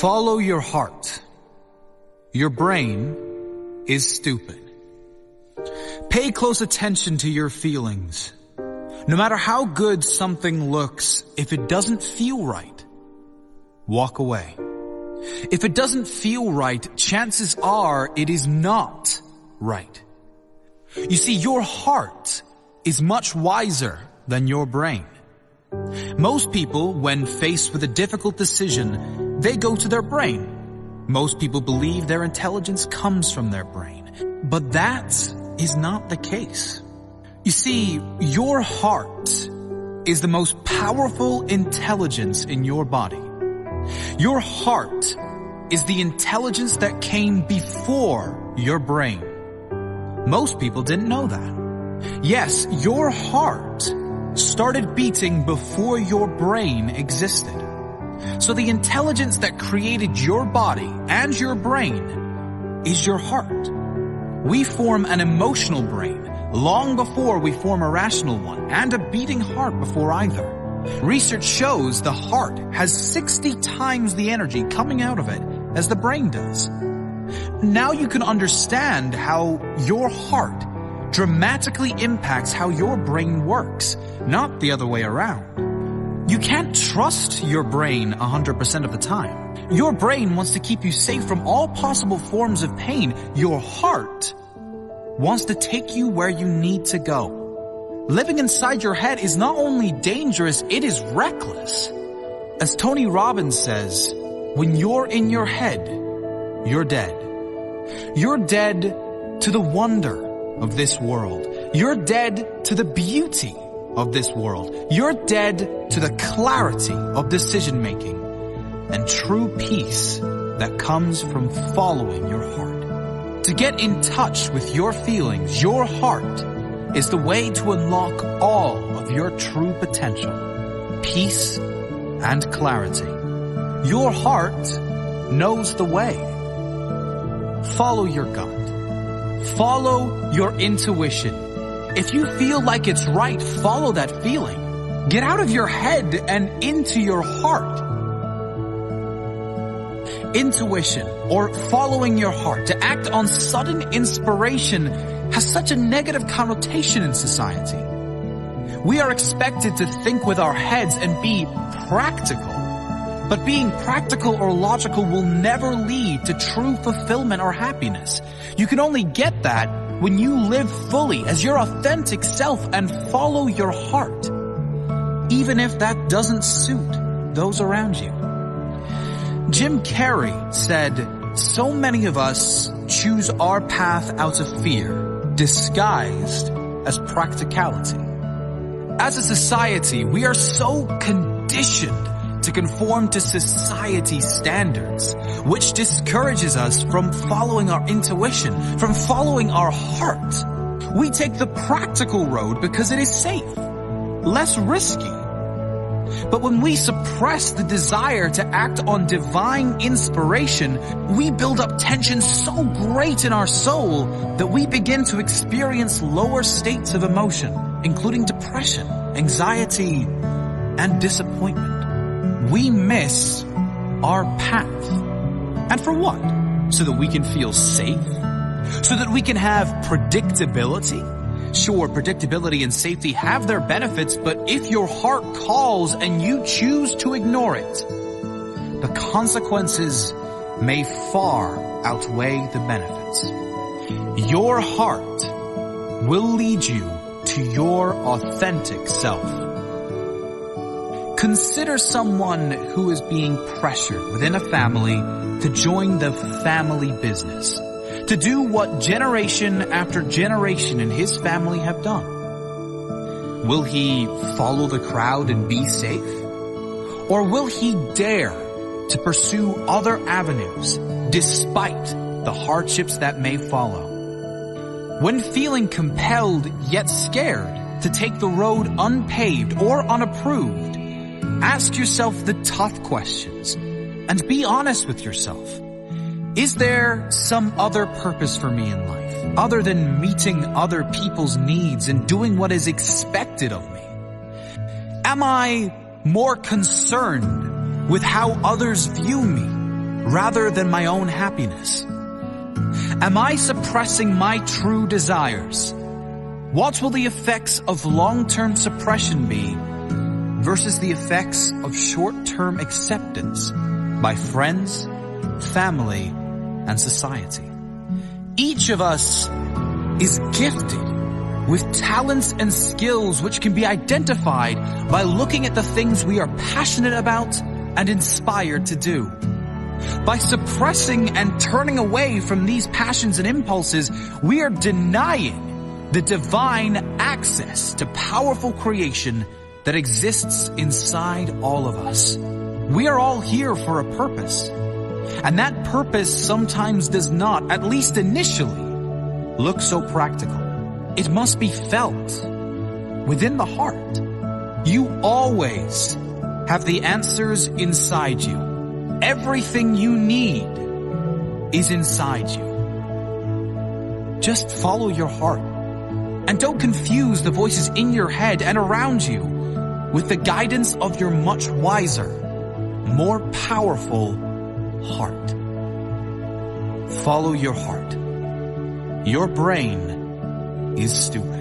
Follow your heart. Your brain is stupid. Pay close attention to your feelings. No matter how good something looks, if it doesn't feel right, walk away. If it doesn't feel right, chances are it is not right. You see, your heart is much wiser than your brain. Most people, when faced with a difficult decision, they go to their brain. Most people believe their intelligence comes from their brain. But that is not the case. You see, your heart is the most powerful intelligence in your body. Your heart is the intelligence that came before your brain. Most people didn't know that. Yes, your heart started beating before your brain existed. So the intelligence that created your body and your brain is your heart. We form an emotional brain long before we form a rational one and a beating heart before either. Research shows the heart has 60 times the energy coming out of it as the brain does. Now you can understand how your heart dramatically impacts how your brain works, not the other way around. You can't trust your brain 100% of the time. Your brain wants to keep you safe from all possible forms of pain. Your heart wants to take you where you need to go. Living inside your head is not only dangerous, it is reckless. As Tony Robbins says, when you're in your head, you're dead. You're dead to the wonder of this world. You're dead to the beauty of this world. You're dead to the clarity of decision making and true peace that comes from following your heart. To get in touch with your feelings, your heart is the way to unlock all of your true potential, peace and clarity. Your heart knows the way. Follow your gut. Follow your intuition. If you feel like it's right, follow that feeling. Get out of your head and into your heart. Intuition, or following your heart, to act on sudden inspiration has such a negative connotation in society. We are expected to think with our heads and be practical. But being practical or logical will never lead to true fulfillment or happiness. You can only get that when you live fully as your authentic self and follow your heart. Even if that doesn't suit those around you. Jim Carrey said, so many of us choose our path out of fear, disguised as practicality. As a society, we are so conditioned to conform to society standards, which discourages us from following our intuition, from following our heart. We take the practical road because it is safe, less risky. But when we suppress the desire to act on divine inspiration, we build up tension so great in our soul that we begin to experience lower states of emotion, including depression, anxiety, and disappointment we miss our path. And for what? So that we can feel safe? So that we can have predictability? Sure, predictability and safety have their benefits, but if your heart calls and you choose to ignore it, the consequences may far outweigh the benefits. Your heart will lead you to your authentic self. Consider someone who is being pressured within a family to join the family business, to do what generation after generation in his family have done. Will he follow the crowd and be safe? Or will he dare to pursue other avenues despite the hardships that may follow? When feeling compelled yet scared to take the road unpaved or unapproved, Ask yourself the tough questions and be honest with yourself. Is there some other purpose for me in life other than meeting other people's needs and doing what is expected of me? Am I more concerned with how others view me rather than my own happiness? Am I suppressing my true desires? What will the effects of long-term suppression be versus the effects of short-term acceptance by friends, family, and society? Each of us is gifted with talents and skills which can be identified by looking at the things we are passionate about and inspired to do. By suppressing and turning away from these passions and impulses, we are denying the divine access to powerful creation that exists inside all of us. We are all here for a purpose. And that purpose sometimes does not, at least initially, look so practical. It must be felt within the heart. You always have the answers inside you. Everything you need is inside you. Just follow your heart. And don't confuse the voices in your head and around you with the guidance of your much wiser, more powerful heart. Follow your heart. Your brain is stupid.